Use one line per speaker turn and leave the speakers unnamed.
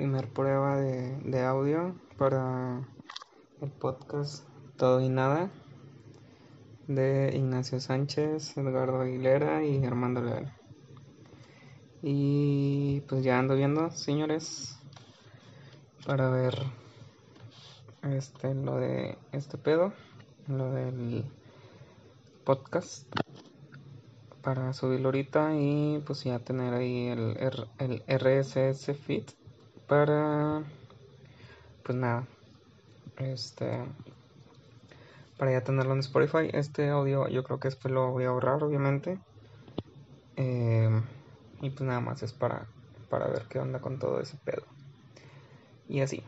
primer prueba de, de audio para el podcast Todo y Nada de Ignacio Sánchez, Edgardo Aguilera y Armando Leal. Y pues ya ando viendo, señores, para ver este lo de este pedo, lo del podcast para subirlo ahorita y pues ya tener ahí el, el, RSS feed para pues nada este para ya tenerlo en Spotify. Este audio yo creo que después lo voy a ahorrar obviamente. Em, y pues nada más es para para ver qué onda con todo ese pedo. Y así